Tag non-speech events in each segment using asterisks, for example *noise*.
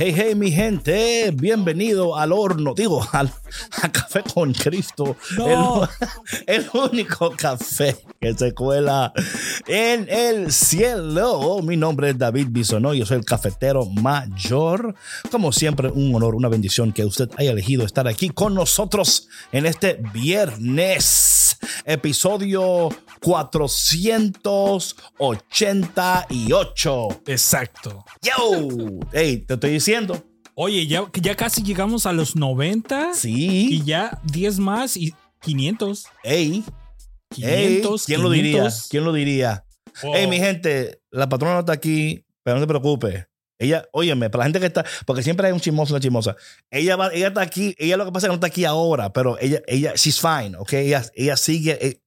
Hey, hey, mi gente, bienvenido al horno, digo, al, a Café con Cristo, No. el, el único café que se cuela en el cielo. Mi nombre es David Bisonó, yo soy el cafetero mayor. Como siempre, un honor, una bendición que usted haya elegido estar aquí con nosotros en este viernes, episodio 488. Exacto. Yo, hey, te estoy diciendo. Oye, ya, ya casi llegamos a los 90 y Sí, ya 10 más y 500. hey, 500. hey, ¿quién lo diría? 500. ¿Quién lo diría? Wow. Hey, mi gente, la patrona no está aquí, pero no te preocupes. Ella, óyeme, para la gente que está, porque siempre hay un chismoso, una chismosa. Ella va, ella está aquí, ella lo que pasa es que no está aquí ahora, pero ella, ella, she's fine, ok, ella, ella sigue, eh,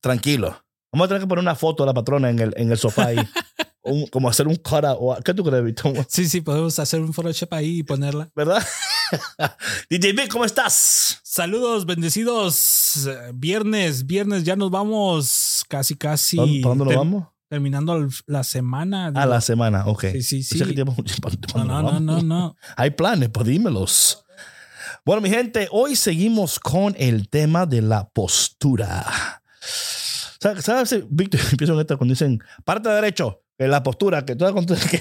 tranquilo. Vamos a tener que poner una foto de la patrona en el, en el sofá ahí, *laughs* Un- como hacer un cara, o ¿qué tú crees, Víctor? Sí, sí, podemos hacer un Photoshop ahí y ponerla. ¿Verdad? *laughs* DJ Vic, ¿cómo estás? Saludos, bendecidos. Viernes, viernes, ya nos vamos casi, casi. ¿Para dónde nos vamos? Terminando el- la semana. A digo. la semana, ok. Sí, sí, sí. Que ¿para No, no, no, no, no. *laughs* Hay planes, pues dímelos. Bueno, mi gente, hoy seguimos con el tema de la postura. ¿Sabes? ¿Sabes? Víctor, *laughs* empiezo en esta cuando dicen, parte derecho, en la postura, que tú *laughs* que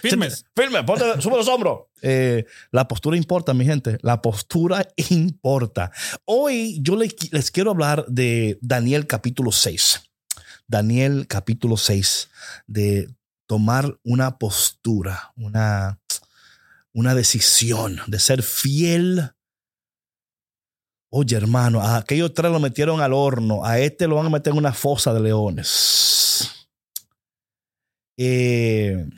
Firmes. Firme, ponte, sube los hombros. Eh, la postura importa, mi gente. La postura importa. Hoy yo le- les quiero hablar de Daniel capítulo 6. Daniel capítulo 6, de tomar una postura, una, una decisión, de ser fiel. Oye, hermano, a aquellos tres lo metieron al horno, a este lo van a meter en una fosa de leones. Eh,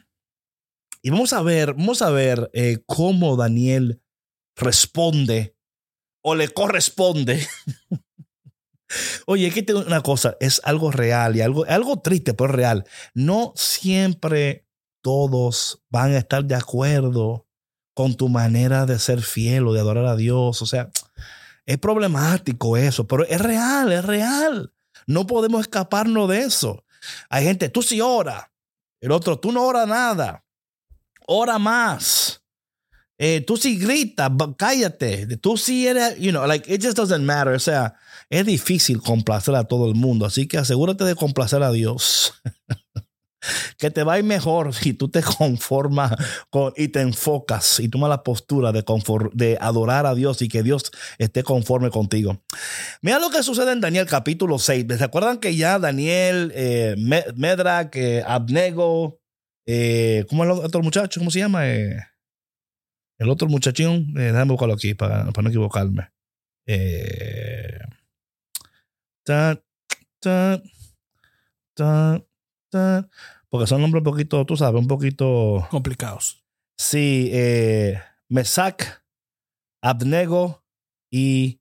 y vamos a ver, vamos a ver eh, cómo Daniel responde o le corresponde. *laughs* Oye, que tengo una cosa, es algo real y algo, algo triste, pero real. No siempre todos van a estar de acuerdo con tu manera de ser fiel o de adorar a Dios. O sea, es problemático eso, pero es real, es real. No podemos escaparnos de eso. Hay gente, tú sí ora. El otro, tú no ora nada. Ora más. Eh, tú sí gritas, cállate. Tú sí eres, you know, like, it just doesn't matter. O sea, es difícil complacer a todo el mundo. Así que asegúrate de complacer a Dios. *laughs* que te va a ir mejor si tú te *laughs* conformas con, y te enfocas y tomas la postura de, adorar a Dios y que Dios esté conforme contigo. Mira lo que sucede en Daniel capítulo 6. ¿Se acuerdan que ya Daniel, eh, Me- Medrak, eh, Abnego, eh, ¿cómo es el otro muchacho? ¿Cómo se llama? Eh, el otro muchachón, eh, déjame buscarlo aquí para, para no equivocarme. Eh, porque son nombres un poquito, tú sabes, un poquito. Complicados. Sí, eh, Mesac, Abnego y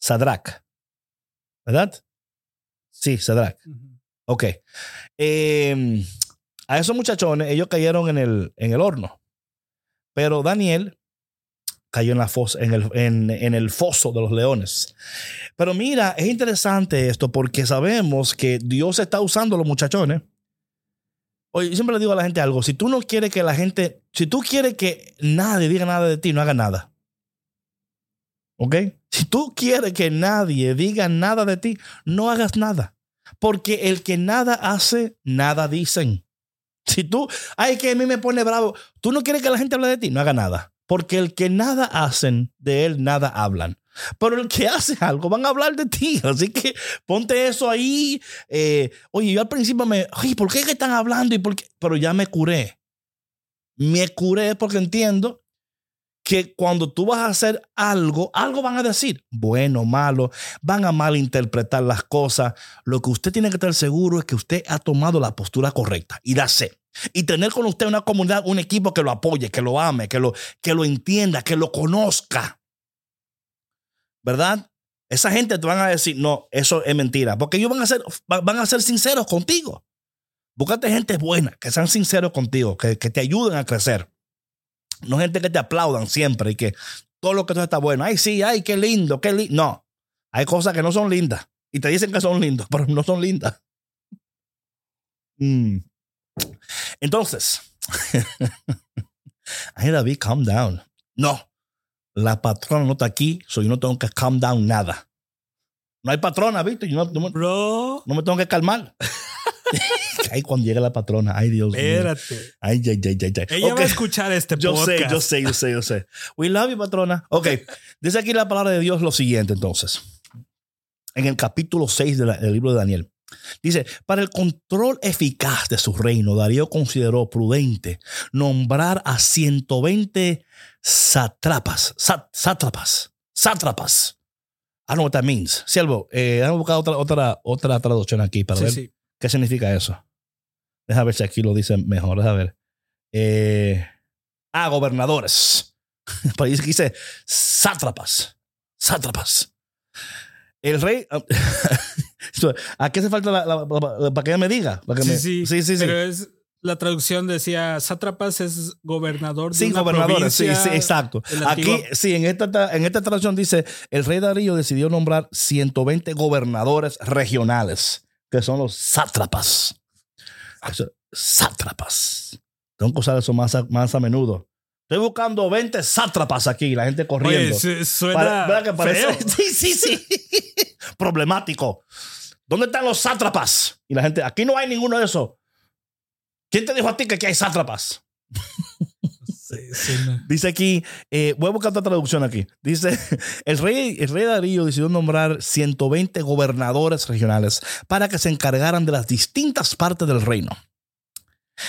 Sadrach. ¿Verdad? Sí, Sadrach. Ok. Eh, a esos muchachones, ellos cayeron en el, en el horno. Pero Daniel cayó en, la fosa, en, el, en, el foso de los leones. Pero mira, es interesante esto porque sabemos que Dios está usando a los muchachones. Oye, yo siempre le digo a la gente algo. Si tú no quieres que la gente, si tú quieres que nadie diga nada de ti, no haga nada. ¿Ok? Si tú quieres que nadie diga nada de ti, no hagas nada. Porque el que nada hace, nada dicen. Si tú, ay, que a mí me pone bravo, tú no quieres que la gente hable de ti, no haga nada. Porque el que nada hacen, de él nada hablan. Pero el que *laughs* hace algo van a hablar de ti. *laughs* Así que ponte eso ahí. Eh, oye, yo al principio me, oye, ¿por qué están hablando? ¿Y por? Pero ya me curé. Me curé porque entiendo que cuando tú vas a hacer algo, algo van a decir, bueno, malo, van a malinterpretar las cosas. Lo que usted tiene que estar seguro es que usted ha tomado la postura correcta y da Y tener con usted una comunidad, un equipo que lo apoye, que lo ame, que lo, que lo entienda, que lo conozca. ¿Verdad? Esa gente te van a decir, no, eso es mentira, porque ellos van a ser, van a ser sinceros contigo. Búscate gente buena, que sean sinceros contigo, que, que te ayuden a crecer. No gente que te aplaudan siempre y que todo lo que tú está bueno. Ay, sí, ay, qué lindo, qué lindo. No, hay cosas que no son lindas y te dicen que son lindos, *laughs* pero no son lindas. Mm. Entonces, *laughs* ay, David, calm down. No, la patrona no está aquí, so yo no tengo que calm down nada. No hay patrona, ¿viste? Yo no, no, no me tengo que calmar. *laughs* Ay, cuando llega la patrona. Ay, Dios Espérate. mío. Ay, ay, ay, ay, Ella va a escuchar este yo podcast. Yo sé, yo sé, yo sé, yo sé. We love you, patrona. Ok. *laughs* Dice aquí la palabra de Dios lo siguiente, entonces. En el capítulo 6 del libro de Daniel. Dice, para el control eficaz de su reino, Darío consideró prudente nombrar a 120 sátrapas, sátrapas, sátrapas. I don't know what that means. Siervo, eh, a buscar otra, otra, otra traducción aquí para Sí, ver sí. qué significa eso. Deja ver si aquí lo dicen mejor. Deja ver. Eh, ah, gobernadores. *laughs* Por ahí dice sátrapas. Sátrapas. El rey. *laughs* ¿A qué hace falta la, la- la- para que ella me diga? Para que Sí, me- sí, sí, sí, sí. Pero es, la traducción decía, sátrapas es gobernador de Sí, una gobernadores, sí, sí, exacto. Aquí, sí, en esta, en esta traducción dice, el rey Darío decidió nombrar 120 gobernadores regionales, que son los sátrapas. Sátrapas. Tengo que usar eso más a, más a menudo. Estoy buscando 20 sátrapas aquí, la gente Oye, corriendo. suena ¿verdad que parece? feo. *laughs* Sí, sí, sí. Problemático. ¿Dónde están los sátrapas? Y la gente, aquí no hay ninguno de esos. ¿Quién te dijo a ti que aquí hay sátrapas? Sí, *laughs* Dice aquí, eh, voy a buscar otra traducción aquí. Dice, *laughs* el rey, el rey Darío decidió nombrar 120 gobernadores regionales para que se encargaran de las distintas partes del reino.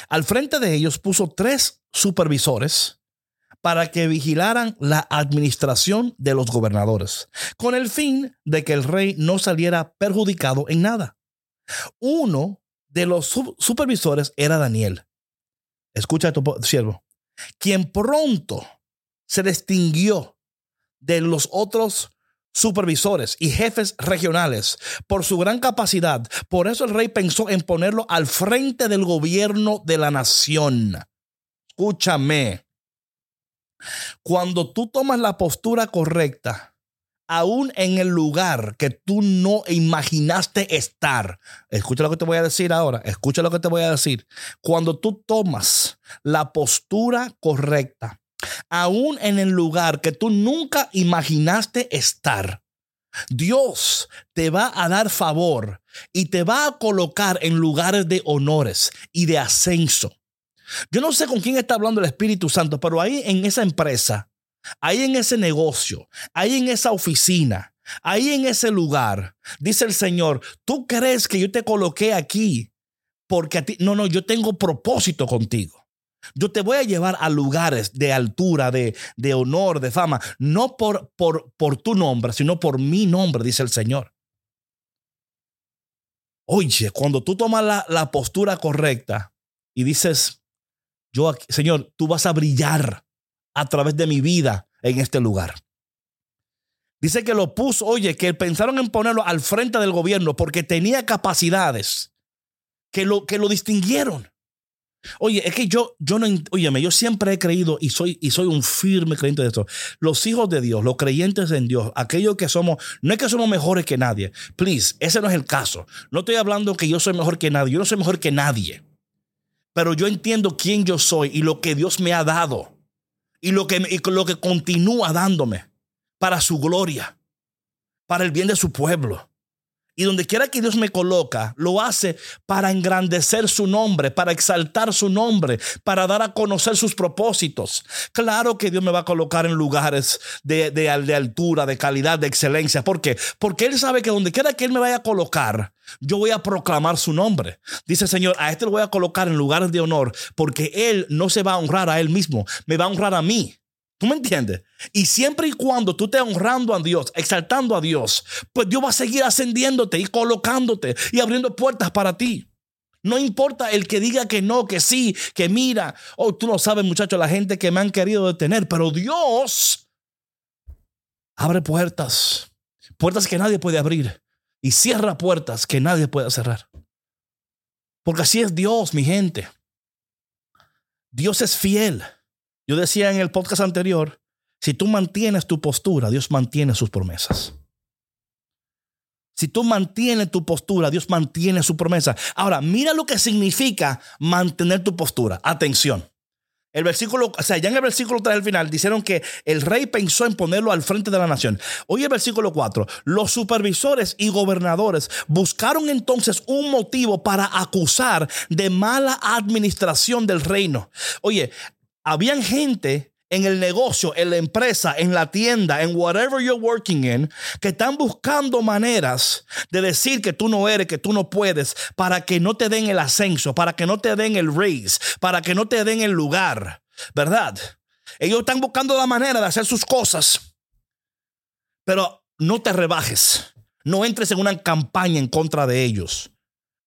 Al frente de ellos puso tres supervisores para que vigilaran la administración de los gobernadores, con el fin de que el rey no saliera perjudicado en nada. Uno de los supervisores era Daniel. Escucha tu siervo quien pronto se distinguió de los otros supervisores y jefes regionales por su gran capacidad. Por eso el rey pensó en ponerlo al frente del gobierno de la nación. Escúchame. Cuando tú tomas la postura correcta, aún en el lugar que tú no imaginaste estar, escucha lo que te voy a decir ahora, escucha lo que te voy a decir. Cuando tú tomas la postura correcta, aún en el lugar que tú nunca imaginaste estar, Dios te va a dar favor y te va a colocar en lugares de honores y de ascenso. Yo no sé con quién está hablando el Espíritu Santo, pero ahí en esa empresa, ahí en ese negocio, ahí en esa oficina, ahí en ese lugar, dice el Señor, tú crees que yo te coloqué aquí porque a ti, no, no, yo tengo propósito contigo. Yo te voy a llevar a lugares de altura, de, de honor, de fama, no por, por, por tu nombre, sino por mi nombre, dice el Señor. Oye, cuando tú tomas la, la postura correcta y dices, yo, Señor, tú vas a brillar a través de mi vida en este lugar. Dice que lo puso, oye, que pensaron en ponerlo al frente del gobierno porque tenía capacidades que lo, que lo distinguieron. Oye, es que yo, yo no, óyeme, yo siempre he creído y soy, y soy un firme creyente de esto. Los hijos de Dios, los creyentes en Dios, aquellos que somos, no es que somos mejores que nadie. Please, ese no es el caso. No estoy hablando que yo soy mejor que nadie. Yo no soy mejor que nadie. Pero yo entiendo quién yo soy y lo que Dios me ha dado. Y lo que, y lo que continúa dándome para su gloria, para el bien de su pueblo. Y donde quiera que Dios me coloca, lo hace para engrandecer su nombre, para exaltar su nombre, para dar a conocer sus propósitos. Claro que Dios me va a colocar en lugares de, altura, de calidad, de excelencia. ¿Por qué? Porque Él sabe que donde quiera que Él me vaya a colocar, yo voy a proclamar su nombre. Dice Señor, a este lo voy a colocar en lugares de honor porque Él no se va a honrar a Él mismo, me va a honrar a mí. ¿Tú me entiendes? Y siempre y cuando tú estés honrando a Dios, exaltando a Dios, pues Dios va a seguir ascendiéndote y colocándote y abriendo puertas para ti. No importa el que diga que no, que sí, que mira. Oh, tú no sabes, muchachos, la gente que me han querido detener, pero Dios abre puertas, puertas que nadie puede abrir y cierra puertas que nadie puede cerrar. Porque así es Dios, mi gente. Dios es fiel. Yo decía en el podcast anterior, si tú mantienes tu postura, Dios mantiene sus promesas. Si tú mantienes tu postura, Dios mantiene su promesa. Ahora, mira lo que significa mantener tu postura. Atención. El versículo, o sea, ya en el versículo 3 al final dijeron que el rey pensó en ponerlo al frente de la nación. Oye, el versículo 4, los supervisores y gobernadores buscaron entonces un motivo para acusar de mala administración del reino. Oye, habían gente en el negocio, en la empresa, en la tienda, en whatever you're working in, que están buscando maneras de decir que tú no eres, que tú no puedes, para que no te den el ascenso, para que no te den el raise, para que no te den el lugar, ¿verdad? Ellos están buscando la manera de hacer sus cosas, pero no te rebajes, no entres en una campaña en contra de ellos.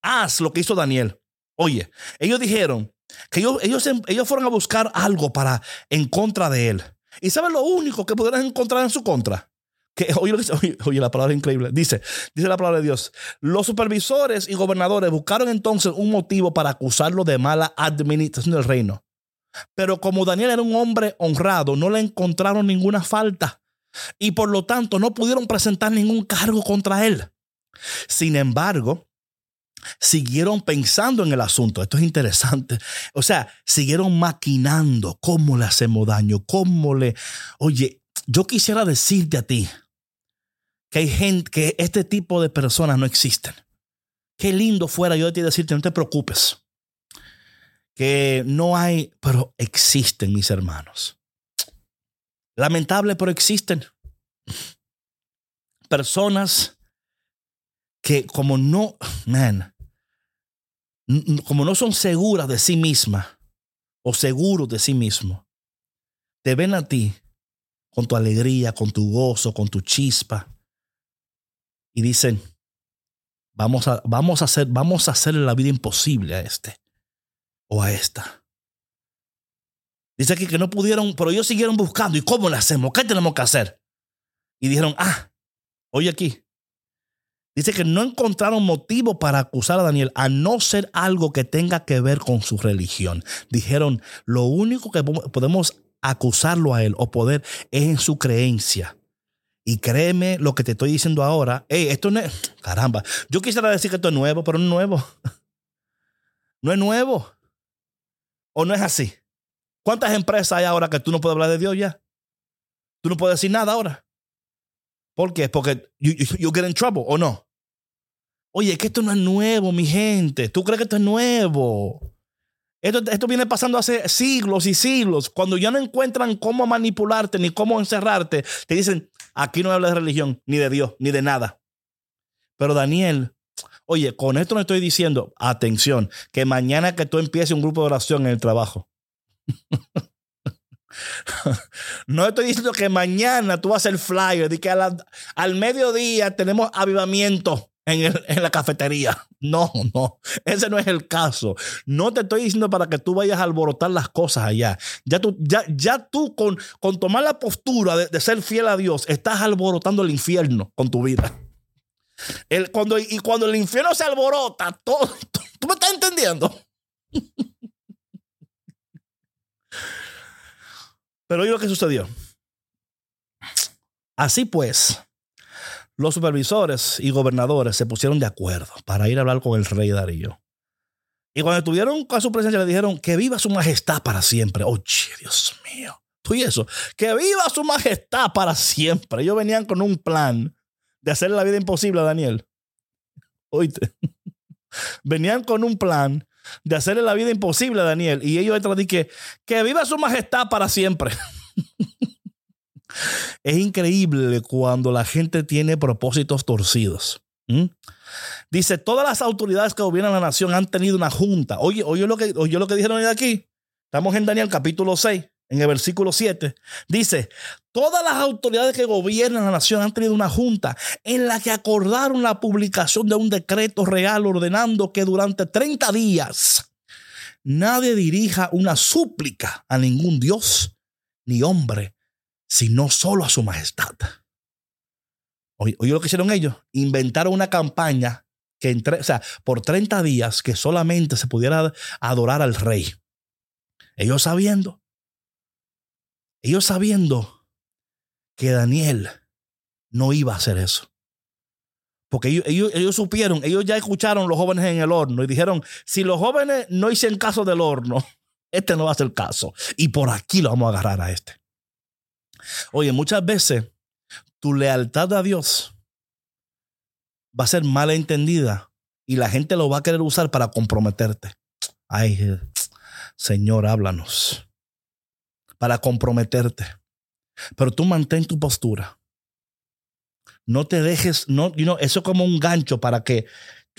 Haz lo que hizo Daniel. Oye, ellos dijeron, que ellos, ellos, ellos fueron a buscar algo para en contra de él. ¿Y saben lo único que pudieron encontrar en su contra? Que, *laughs* oye, la palabra es increíble. Dice, dice la palabra de Dios. Los supervisores y gobernadores buscaron entonces un motivo para acusarlo de mala administración del reino. Pero como Daniel era un hombre honrado, no le encontraron ninguna falta. Y por lo tanto no pudieron presentar ningún cargo contra él. Sin embargo, siguieron pensando en el asunto. Esto es interesante. O sea, siguieron maquinando cómo le hacemos daño, cómo le... Oye, yo quisiera decirte a ti que hay gente, que este tipo de personas no existen. Qué lindo fuera yo de ti decirte, no te preocupes. Que no hay, pero existen, mis hermanos. Lamentable, pero existen. Personas que como no, man, como no son seguras de sí mismas o seguros de sí mismos, te ven a ti con tu alegría, con tu gozo, con tu chispa y dicen, vamos a, vamos a hacer, vamos a hacerle la vida imposible a este o a esta. Dice aquí que no pudieron, pero ellos siguieron buscando. ¿Y cómo le hacemos? ¿Qué tenemos que hacer? Y dijeron, ah, oye aquí, Dice que no encontraron motivo para acusar a Daniel a no ser algo que tenga que ver con su religión. Dijeron, lo único que podemos acusarlo a él o poder es en su creencia. Y créeme lo que te estoy diciendo ahora. Hey, esto no es. Caramba. Yo quisiera decir que esto es nuevo, pero no es nuevo. *laughs* No es nuevo. ¿O no es así? ¿Cuántas empresas hay ahora que tú no puedes hablar de Dios ya? Tú no puedes decir nada ahora. ¿Por qué? Porque you, you, get in trouble o no. Oye, que esto no es nuevo, mi gente. ¿Tú crees que esto es nuevo? Esto, esto viene pasando hace siglos y siglos. Cuando ya no encuentran cómo manipularte ni cómo encerrarte, te dicen, aquí no habla de religión, ni de Dios, ni de nada. Pero Daniel, oye, con esto no estoy diciendo, atención, que mañana que tú empieces un grupo de oración en el trabajo. *laughs* *laughs* No estoy diciendo que mañana tú vas a hacer flyer que al mediodía tenemos avivamiento en, en, la cafetería. No, no, ese no es el caso. No te estoy diciendo para que tú vayas a alborotar las cosas allá. Ya tú, ya, ya tú con, con tomar la postura de, de ser fiel a Dios, estás alborotando el infierno con tu vida. El, cuando, y cuando el infierno se alborota, todo, *laughs* ¿tú me estás entendiendo? Pero oye lo que sucedió. Así pues, los supervisores y gobernadores se pusieron de acuerdo para ir a hablar con el rey Darío. Y cuando estuvieron con su presencia le dijeron que viva su majestad para siempre. Oye, Dios mío. Tú y eso. Que viva su majestad para siempre. Ellos venían con un plan de hacerle la vida imposible a Daniel. Oíste. *laughs* Venían con un plan de hacerle la vida imposible a Daniel. Y ellos entran y que, que viva su majestad para siempre. *laughs* es increíble cuando la gente tiene propósitos torcidos. Dice, todas las autoridades que gobiernan la nación han tenido una junta. Oye, oye lo que, oye lo que dijeron aquí. Estamos en Daniel capítulo 6, en el versículo 7. Dice, todas las autoridades que gobiernan la nación han tenido una junta en la que acordaron la publicación de un decreto real ordenando que durante 30 días nadie dirija una súplica a ningún dios ni hombre, sino solo a su majestad. Oye, lo que hicieron ellos, inventaron una campaña que por 30 días que solamente se pudiera adorar al rey. Ellos sabiendo, ellos sabiendo que Daniel no iba a hacer eso. Porque ellos, ellos, supieron, ellos ya escucharon los jóvenes en el horno y dijeron, si los jóvenes no hicieron caso del horno, *laughs* este no va a ser caso. Y por aquí lo vamos a agarrar a este. Oye, muchas veces tu lealtad a Dios va a ser mal entendida y la gente lo va a querer usar para comprometerte. Ay, Señor, háblanos. Para comprometerte. Pero tú mantén tu postura. No te dejes, no, you eso es como un gancho para que,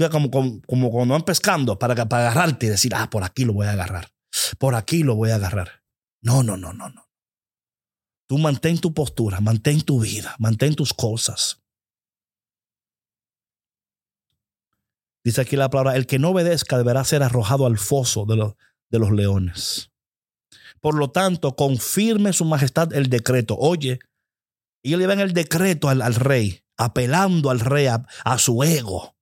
como, como, como cuando van pescando, para, para agarrarte y decir, ah, por aquí lo voy a agarrar. Por aquí lo voy a agarrar. No, no, no, no, no. Tú mantén tu postura, mantén tu vida, mantén tus cosas. Dice aquí la palabra, el que no obedezca deberá ser arrojado al foso de los, de los leones. Por lo tanto, confirme su majestad el decreto. Oye, ellos le dan el decreto al, rey, apelando al rey a, su ego.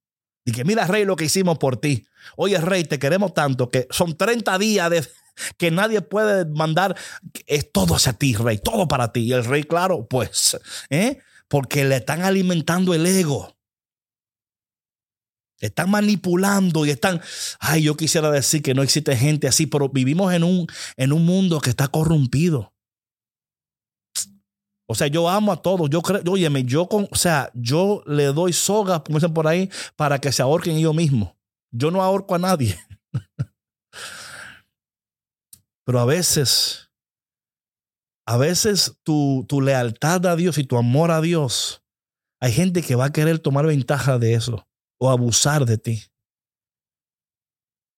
Y que mira, rey, lo que hicimos por ti. Oye, rey, te queremos tanto que son 30 días *laughs* que nadie puede mandar. Es todo hacia ti, rey, todo para ti. Y el rey, claro, pues, ¿eh? porque le están alimentando el ego. Están manipulando y están, ay, yo quisiera decir que no existe gente así, pero vivimos en un, en un mundo que está corrompido. O sea, yo amo a todos. Yo creo, óyeme, yo con, o sea, yo le doy soga, como por ahí, para que se ahorquen ellos mismos. Yo no ahorco a nadie. *laughs* Pero a veces, a veces tu, tu lealtad a Dios y tu amor a Dios, hay gente que va a querer tomar ventaja de eso o abusar de ti.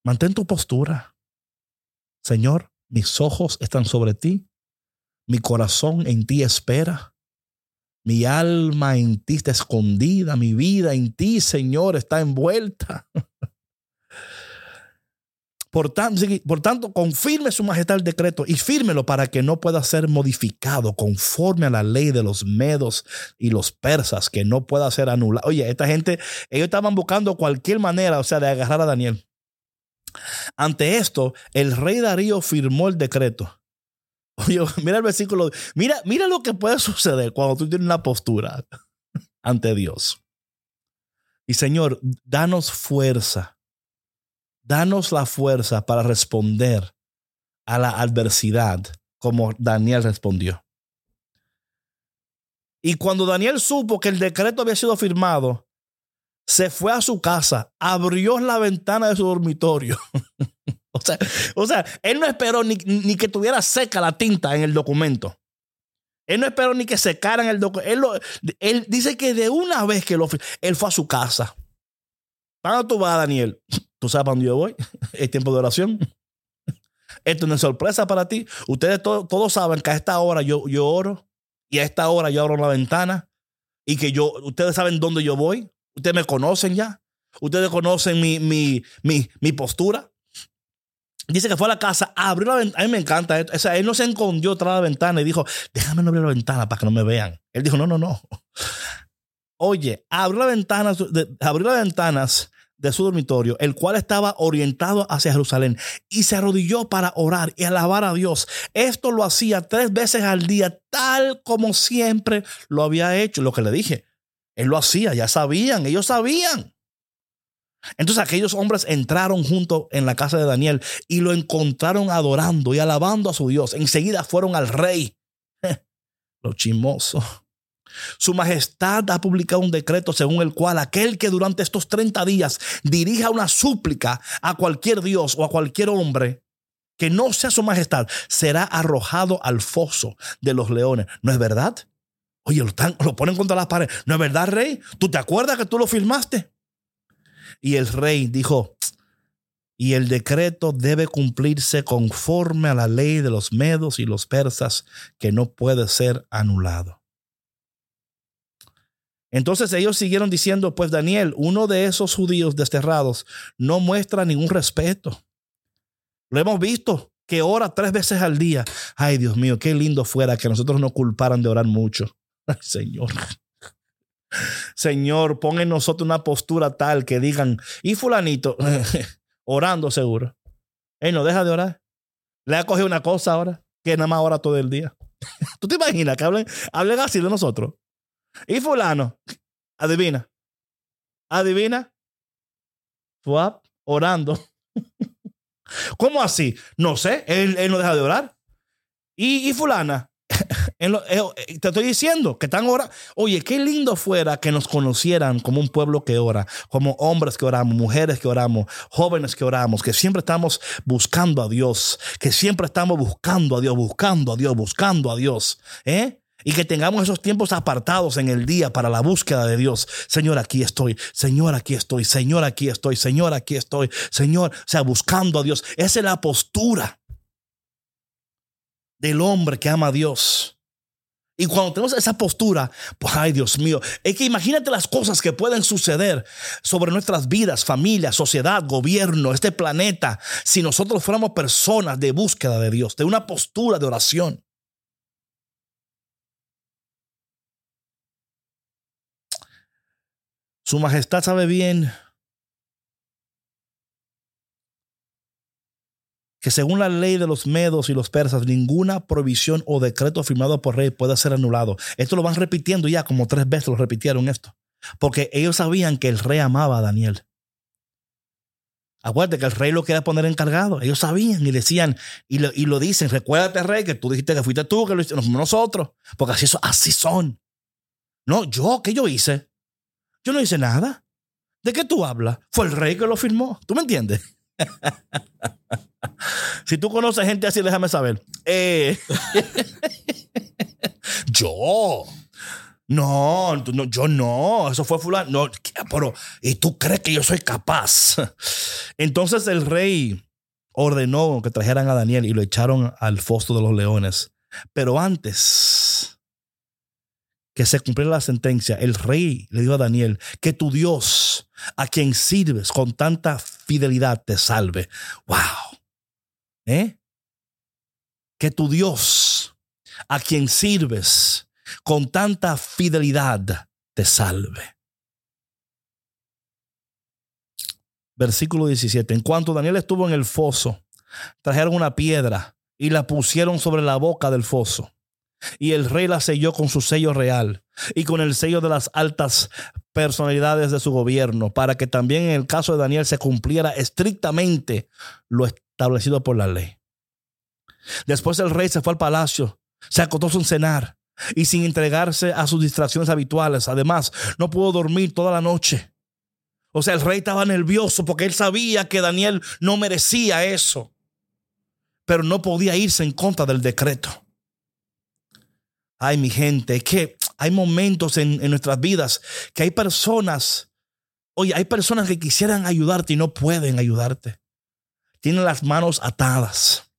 Mantén tu postura. Señor, mis ojos están sobre ti. Mi corazón en ti espera. Mi alma en ti está escondida. Mi vida en ti, Señor, está envuelta. Por tanto, confirme su majestad el decreto y fírmelo para que no pueda ser modificado conforme a la ley de los medos y los persas, que no pueda ser anulado. Oye, esta gente, ellos estaban buscando cualquier manera, o sea, de agarrar a Daniel. Ante esto, el rey Darío firmó el decreto. Oye, mira el versículo. Mira, mira lo que puede suceder cuando tú tienes una postura ante Dios. Y Señor, danos fuerza Danos la fuerza para responder a la adversidad como Daniel respondió. Y cuando Daniel supo que el decreto había sido firmado, se fue a su casa, abrió la ventana de su dormitorio. *laughs* o, sea, o, sea, él no esperó ni, que tuviera seca la tinta en el documento. Él no esperó ni que secara en el documento. Él, él, dice que de una vez que lo él fue a su casa. ¿Para tú vas, Daniel? ¿Tú sabes para dónde yo voy? *laughs* Es tiempo de oración. Esto no es sorpresa para ti. Ustedes todos saben que a esta hora yo, yo oro y a esta hora yo abro la ventana y que yo, ustedes saben dónde yo voy. Ustedes me conocen ya. Ustedes conocen mi, mi, mi, mi postura. Dice que fue a la casa, abrió la ventana. A mí me encanta esto. O sea, él no se escondió de la ventana y dijo, déjame no abrir la ventana para que no me vean. Él dijo, no, no, no. Oye, abrió la ventana, abrió las ventanas de su dormitorio, el cual estaba orientado hacia Jerusalén, y se arrodilló para orar y alabar a Dios. Esto lo hacía tres veces al día, tal como siempre lo había hecho. Lo que le dije, él lo hacía, ya sabían, ellos sabían. Entonces aquellos hombres entraron junto en la casa de Daniel y lo encontraron adorando y alabando a su Dios. Enseguida fueron al rey. *laughs* Lo chimoso. Su majestad ha publicado un decreto según el cual aquel que durante estos 30 días dirija una súplica a cualquier Dios o a cualquier hombre que no sea su majestad será arrojado al foso de los leones. ¿No es verdad? Oye, lo, lo ponen contra las paredes. ¿No es verdad, rey? ¿Tú te acuerdas que tú lo firmaste? Y el rey dijo, y el decreto debe cumplirse conforme a la ley de los medos y los persas, que no puede ser anulado. Entonces ellos siguieron diciendo, pues Daniel, uno de esos judíos desterrados, no muestra ningún respeto. Lo hemos visto, que ora tres veces al día. Ay, Dios mío, qué lindo fuera que nosotros no culparan de orar mucho. *laughs* Señor. *laughs* Señor, pon en nosotros una postura tal que digan, y fulanito, *laughs* orando seguro. Él no deja de orar. Le ha cogido una cosa ahora, que nada más ora todo el día. ¿Tú te imaginas que hablen, hablen así de nosotros? Y fulano, adivina, adivina, Fuap, orando. *laughs* ¿Cómo así? No sé, él, no deja de orar. Y, fulana, *laughs* eh, eh, te estoy diciendo que están orando. Oye, qué lindo fuera que nos conocieran como un pueblo que ora, como hombres que oramos, mujeres que oramos, jóvenes que oramos, que siempre estamos buscando a Dios, que siempre estamos buscando a Dios, buscando a Dios, buscando a Dios. ¿Eh? Y que tengamos esos tiempos apartados en el día para la búsqueda de Dios. Señor, aquí estoy, Señor, aquí estoy, Señor, aquí estoy, Señor, aquí estoy, Señor, o sea, buscando a Dios. Esa es la postura del hombre que ama a Dios. Y cuando tenemos esa postura, pues ay Dios mío, es que imagínate las cosas que pueden suceder sobre nuestras vidas, familia, sociedad, gobierno, este planeta, si nosotros fuéramos personas de búsqueda de Dios, de una postura de oración. Su majestad sabe bien que según la ley de los medos y los persas, ninguna provisión o decreto firmado por rey puede ser anulado. Esto lo van repitiendo ya, como tres veces lo repitieron esto. Porque ellos sabían que el rey amaba a Daniel. Acuérdate que el rey lo quería poner encargado. Ellos sabían y decían, y lo, dicen, recuérdate rey que tú dijiste que fuiste tú, que lo hicimos nosotros. Porque así, así son. No, yo, ¿qué yo hice? Yo no hice nada. ¿De qué tú hablas? Fue el rey que lo firmó. ¿Tú me entiendes? *laughs* si tú conoces gente así, déjame saber. Eh, *laughs* yo. No, no, yo no. Eso fue fulano. No, pero, ¿y tú crees que yo soy capaz? *laughs* Entonces el rey ordenó que trajeran a Daniel y lo echaron al fosto de los leones. Pero antes que se cumpliera la sentencia, el rey le dijo a Daniel, que tu Dios, a quien sirves con tanta fidelidad, te salve. ¡Wow! ¿Eh? Que tu Dios, a quien sirves con tanta fidelidad, te salve. Versículo 17. En cuanto Daniel estuvo en el foso, trajeron una piedra y la pusieron sobre la boca del foso y el rey la selló con su sello real y con el sello de las altas personalidades de su gobierno, para que también en el caso de Daniel se cumpliera estrictamente lo establecido por la ley. Después el rey se fue al palacio, se acostó sin cenar y sin entregarse a sus distracciones habituales. Además, no pudo dormir toda la noche. O sea, el rey estaba nervioso porque él sabía que Daniel no merecía eso, pero no podía irse en contra del decreto. Ay, mi gente, es que hay momentos en, nuestras vidas que hay personas, oye, hay personas que quisieran ayudarte y no pueden ayudarte. Tienen las manos atadas.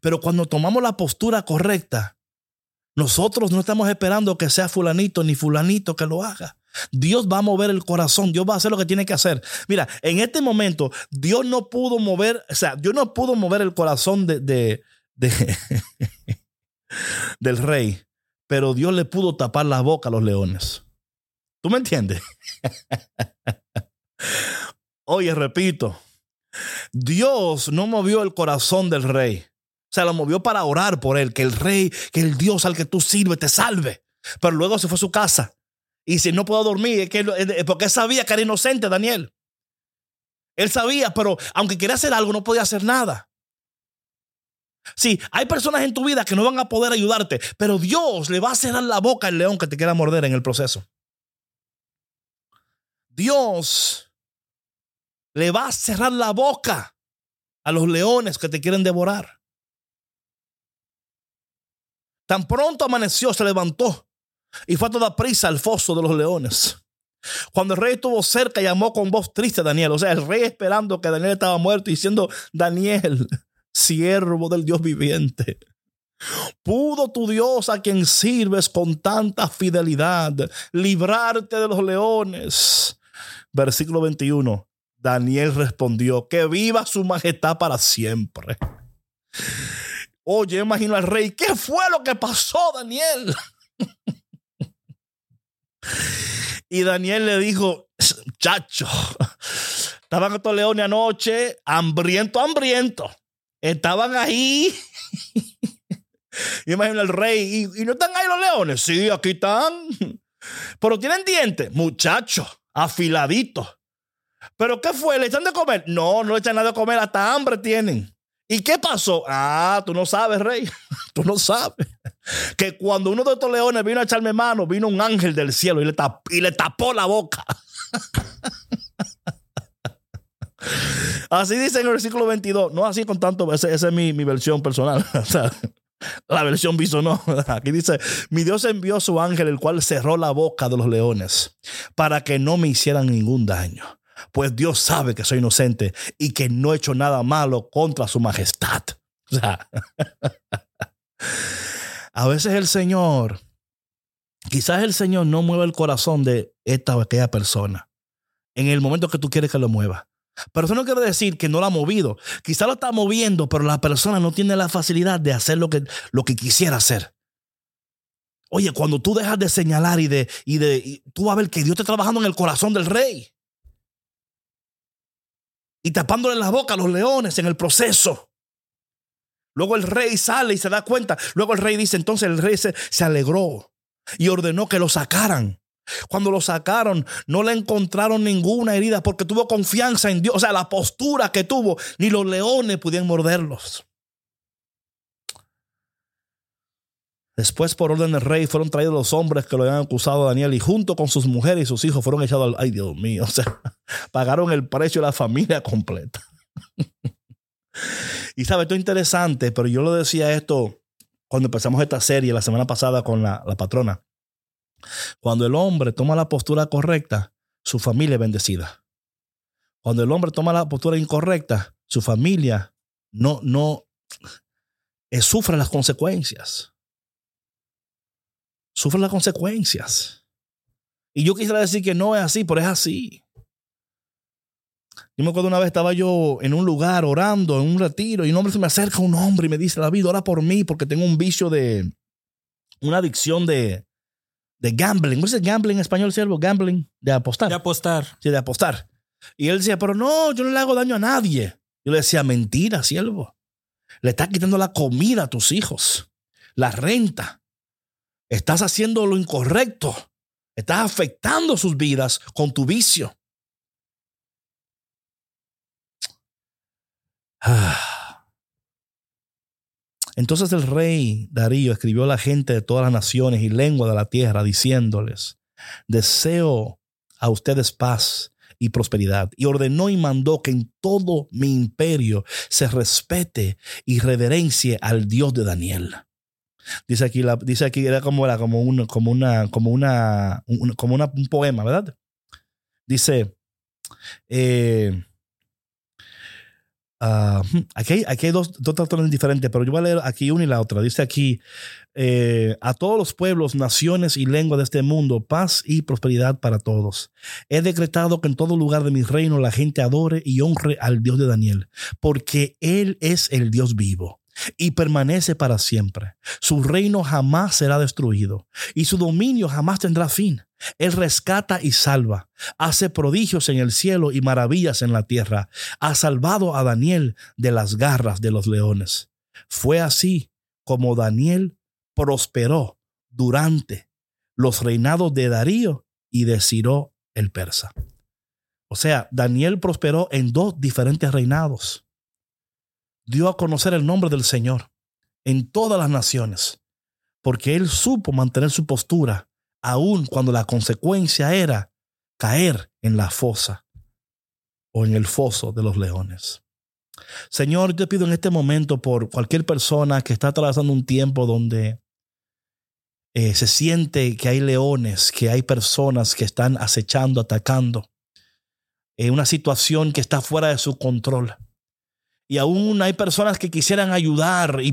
Pero cuando tomamos la postura correcta, nosotros no estamos esperando que sea fulanito ni fulanito que lo haga. Dios va a mover el corazón, Dios va a hacer lo que tiene que hacer. Mira, en este momento, Dios no pudo mover, o sea, Dios no pudo mover el corazón de, de, de *laughs* del rey, pero Dios le pudo tapar la boca a los leones. ¿Tú me entiendes? *laughs* Oye, repito, Dios no movió el corazón del rey. O sea, lo movió para orar por él, que el rey, que el Dios al que tú sirves te salve. Pero luego se fue a su casa. Y si no puedo dormir, es porque sabía que era inocente Daniel. Él sabía, pero aunque quería hacer algo, no podía hacer nada. Sí, hay personas en tu vida que no van a poder ayudarte, pero Dios le va a cerrar la boca al león que te quiera morder en el proceso. Dios le va a cerrar la boca a los leones que te quieren devorar. Tan pronto amaneció, se levantó y fue a toda prisa al foso de los leones. Cuando el rey estuvo cerca, llamó con voz triste a Daniel. O sea, el rey esperando que Daniel estaba muerto y diciendo, Daniel, siervo del Dios viviente. ¿Pudo tu Dios a quien sirves con tanta fidelidad librarte de los leones? Versículo 21. Daniel respondió, que viva su majestad para siempre. Oye, imagino al rey, ¿qué fue lo que pasó, Daniel? y Daniel le dijo, chacho, estaban estos leones anoche, hambriento, hambriento. Estaban ahí. *laughs* Imagino al rey. ¿Y, no están ahí los leones? Sí, aquí están. Pero tienen dientes. Muchachos, afiladitos. ¿Pero qué fue? ¿Le echan de comer? No, no le echan nada de comer. Hasta hambre tienen. ¿Y qué pasó? Ah, tú no sabes, rey. *laughs* tú no sabes. Que cuando uno de estos leones vino a echarme mano, vino un ángel del cielo y le, y le tapó la boca. *laughs* Así dice en el versículo 22. No así con tanto, esa, es mi, versión personal. *laughs* la versión viso no. *laughs* Aquí dice, mi Dios envió su ángel, el cual cerró la boca de los leones para que no me hicieran ningún daño. Pues Dios sabe que soy inocente y que no he hecho nada malo contra su majestad. *laughs* a veces el Señor, quizás el Señor no mueve el corazón de esta o aquella persona en el momento que tú quieres que lo mueva. Pero eso no quiere decir que no lo ha movido. Quizá lo está moviendo, pero la persona no tiene la facilidad de hacer lo que, lo que quisiera hacer. Oye, cuando tú dejas de señalar y de, y de tú vas a ver que Dios está trabajando en el corazón del rey. Y tapándole la boca a los leones en el proceso. Luego el rey sale y se da cuenta. Luego el rey dice, entonces el rey se, se alegró y ordenó que lo sacaran. Cuando lo sacaron, no le encontraron ninguna herida porque tuvo confianza en Dios. O sea, la postura que tuvo, ni los leones pudieron morderlos. Después, por orden del rey, fueron traídos los hombres que lo habían acusado a Daniel y junto con sus mujeres y sus hijos fueron echados al... Ay, Dios mío, o sea, *laughs* pagaron el precio de la familia completa. *laughs* y sabe, esto es interesante, pero yo lo decía esto cuando empezamos esta serie la semana pasada con la patrona. Cuando el hombre toma la postura correcta, su familia es bendecida. Cuando el hombre toma la postura incorrecta, su familia no, no eh, sufre las consecuencias. Sufre las consecuencias. Y yo quisiera decir que no es así, pero es así. Yo me acuerdo una vez estaba yo en un lugar orando, en un retiro, y un hombre se me acerca un hombre y me dice, David, ora por mí porque tengo un vicio de, una adicción de, de gambling. ¿Cómo se gambling en español, siervo? Gambling, de apostar. De apostar. Sí, de apostar. Y él decía, pero no, yo no le hago daño a nadie. Yo le decía, mentira, siervo. Le estás quitando la comida a tus hijos, la renta. Estás haciendo lo incorrecto. Estás afectando sus vidas con tu vicio. Ah. Entonces el rey Darío escribió a la gente de todas las naciones y lenguas de la tierra diciéndoles, deseo a ustedes paz y prosperidad. Y ordenó y mandó que en todo mi imperio se respete y reverencie al Dios de Daniel. Dice aquí, la, dice aquí era como, era como, un, una, como, una, como un poema, ¿verdad? Dice, eh, Ah, hmm, aquí, hay, dos, dos diferentes, pero yo voy a leer aquí una y la otra. Dice aquí, eh, a todos los pueblos, naciones y lenguas de este mundo, paz y prosperidad para todos. He decretado que en todo lugar de mi reino la gente adore y honre al Dios de Daniel, porque Él es el Dios vivo y permanece para siempre. Su reino jamás será destruido y su dominio jamás tendrá fin. Él rescata y salva, hace prodigios en el cielo y maravillas en la tierra. Ha salvado a Daniel de las garras de los leones. Fue así como Daniel prosperó durante los reinados de Darío y de Ciro el persa. O sea, Daniel prosperó en dos diferentes reinados dio a conocer el nombre del Señor. en todas las naciones, porque él supo mantener su postura, aun cuando la consecuencia era caer en la fosa o en el foso de los leones. Señor, yo te pido en este momento por cualquier persona que está atravesando un tiempo donde eh, se siente que hay leones, que hay personas que están acechando, atacando, en una situación que está fuera de su control. Y aún hay personas que quisieran ayudar, y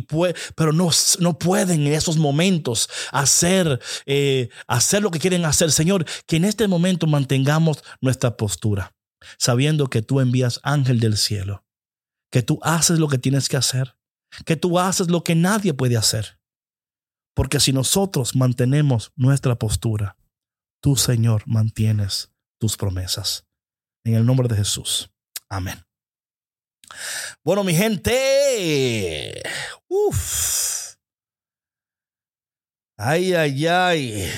pero no, no pueden en esos momentos hacer, eh, hacer lo que quieren hacer. Señor, que en este momento mantengamos nuestra postura, sabiendo que tú envías ángel del cielo, que tú haces lo que tienes que hacer, que tú haces lo que nadie puede hacer. Porque si nosotros mantenemos nuestra postura, tú, Señor, mantienes tus promesas. En el nombre de Jesús. Amén. Bueno, mi gente. Uf. Ay, ay, ay.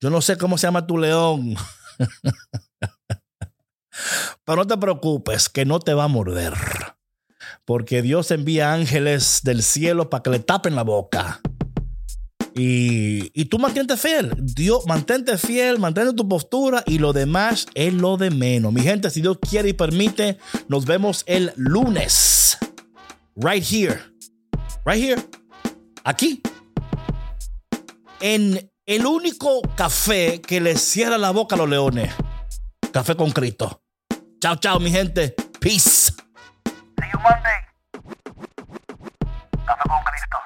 Yo no sé cómo se llama tu león. *laughs* Pero no te preocupes, que no te va a morder. Porque Dios envía ángeles del cielo para que le tapen la boca. Y, tú mantente fiel. Dios, mantente fiel, mantente tu postura y lo demás es lo de menos. Mi gente, si Dios quiere y permite, nos vemos el lunes. Right here. Right here. Aquí. En el único café que le cierra la boca a los leones. Café con Cristo. Chao, chao, mi gente. Peace. See you Monday. Café con Cristo.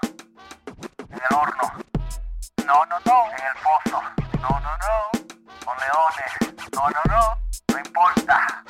No, no, no. En el pozo. No, no, no. Con leones. No, no, no. No importa.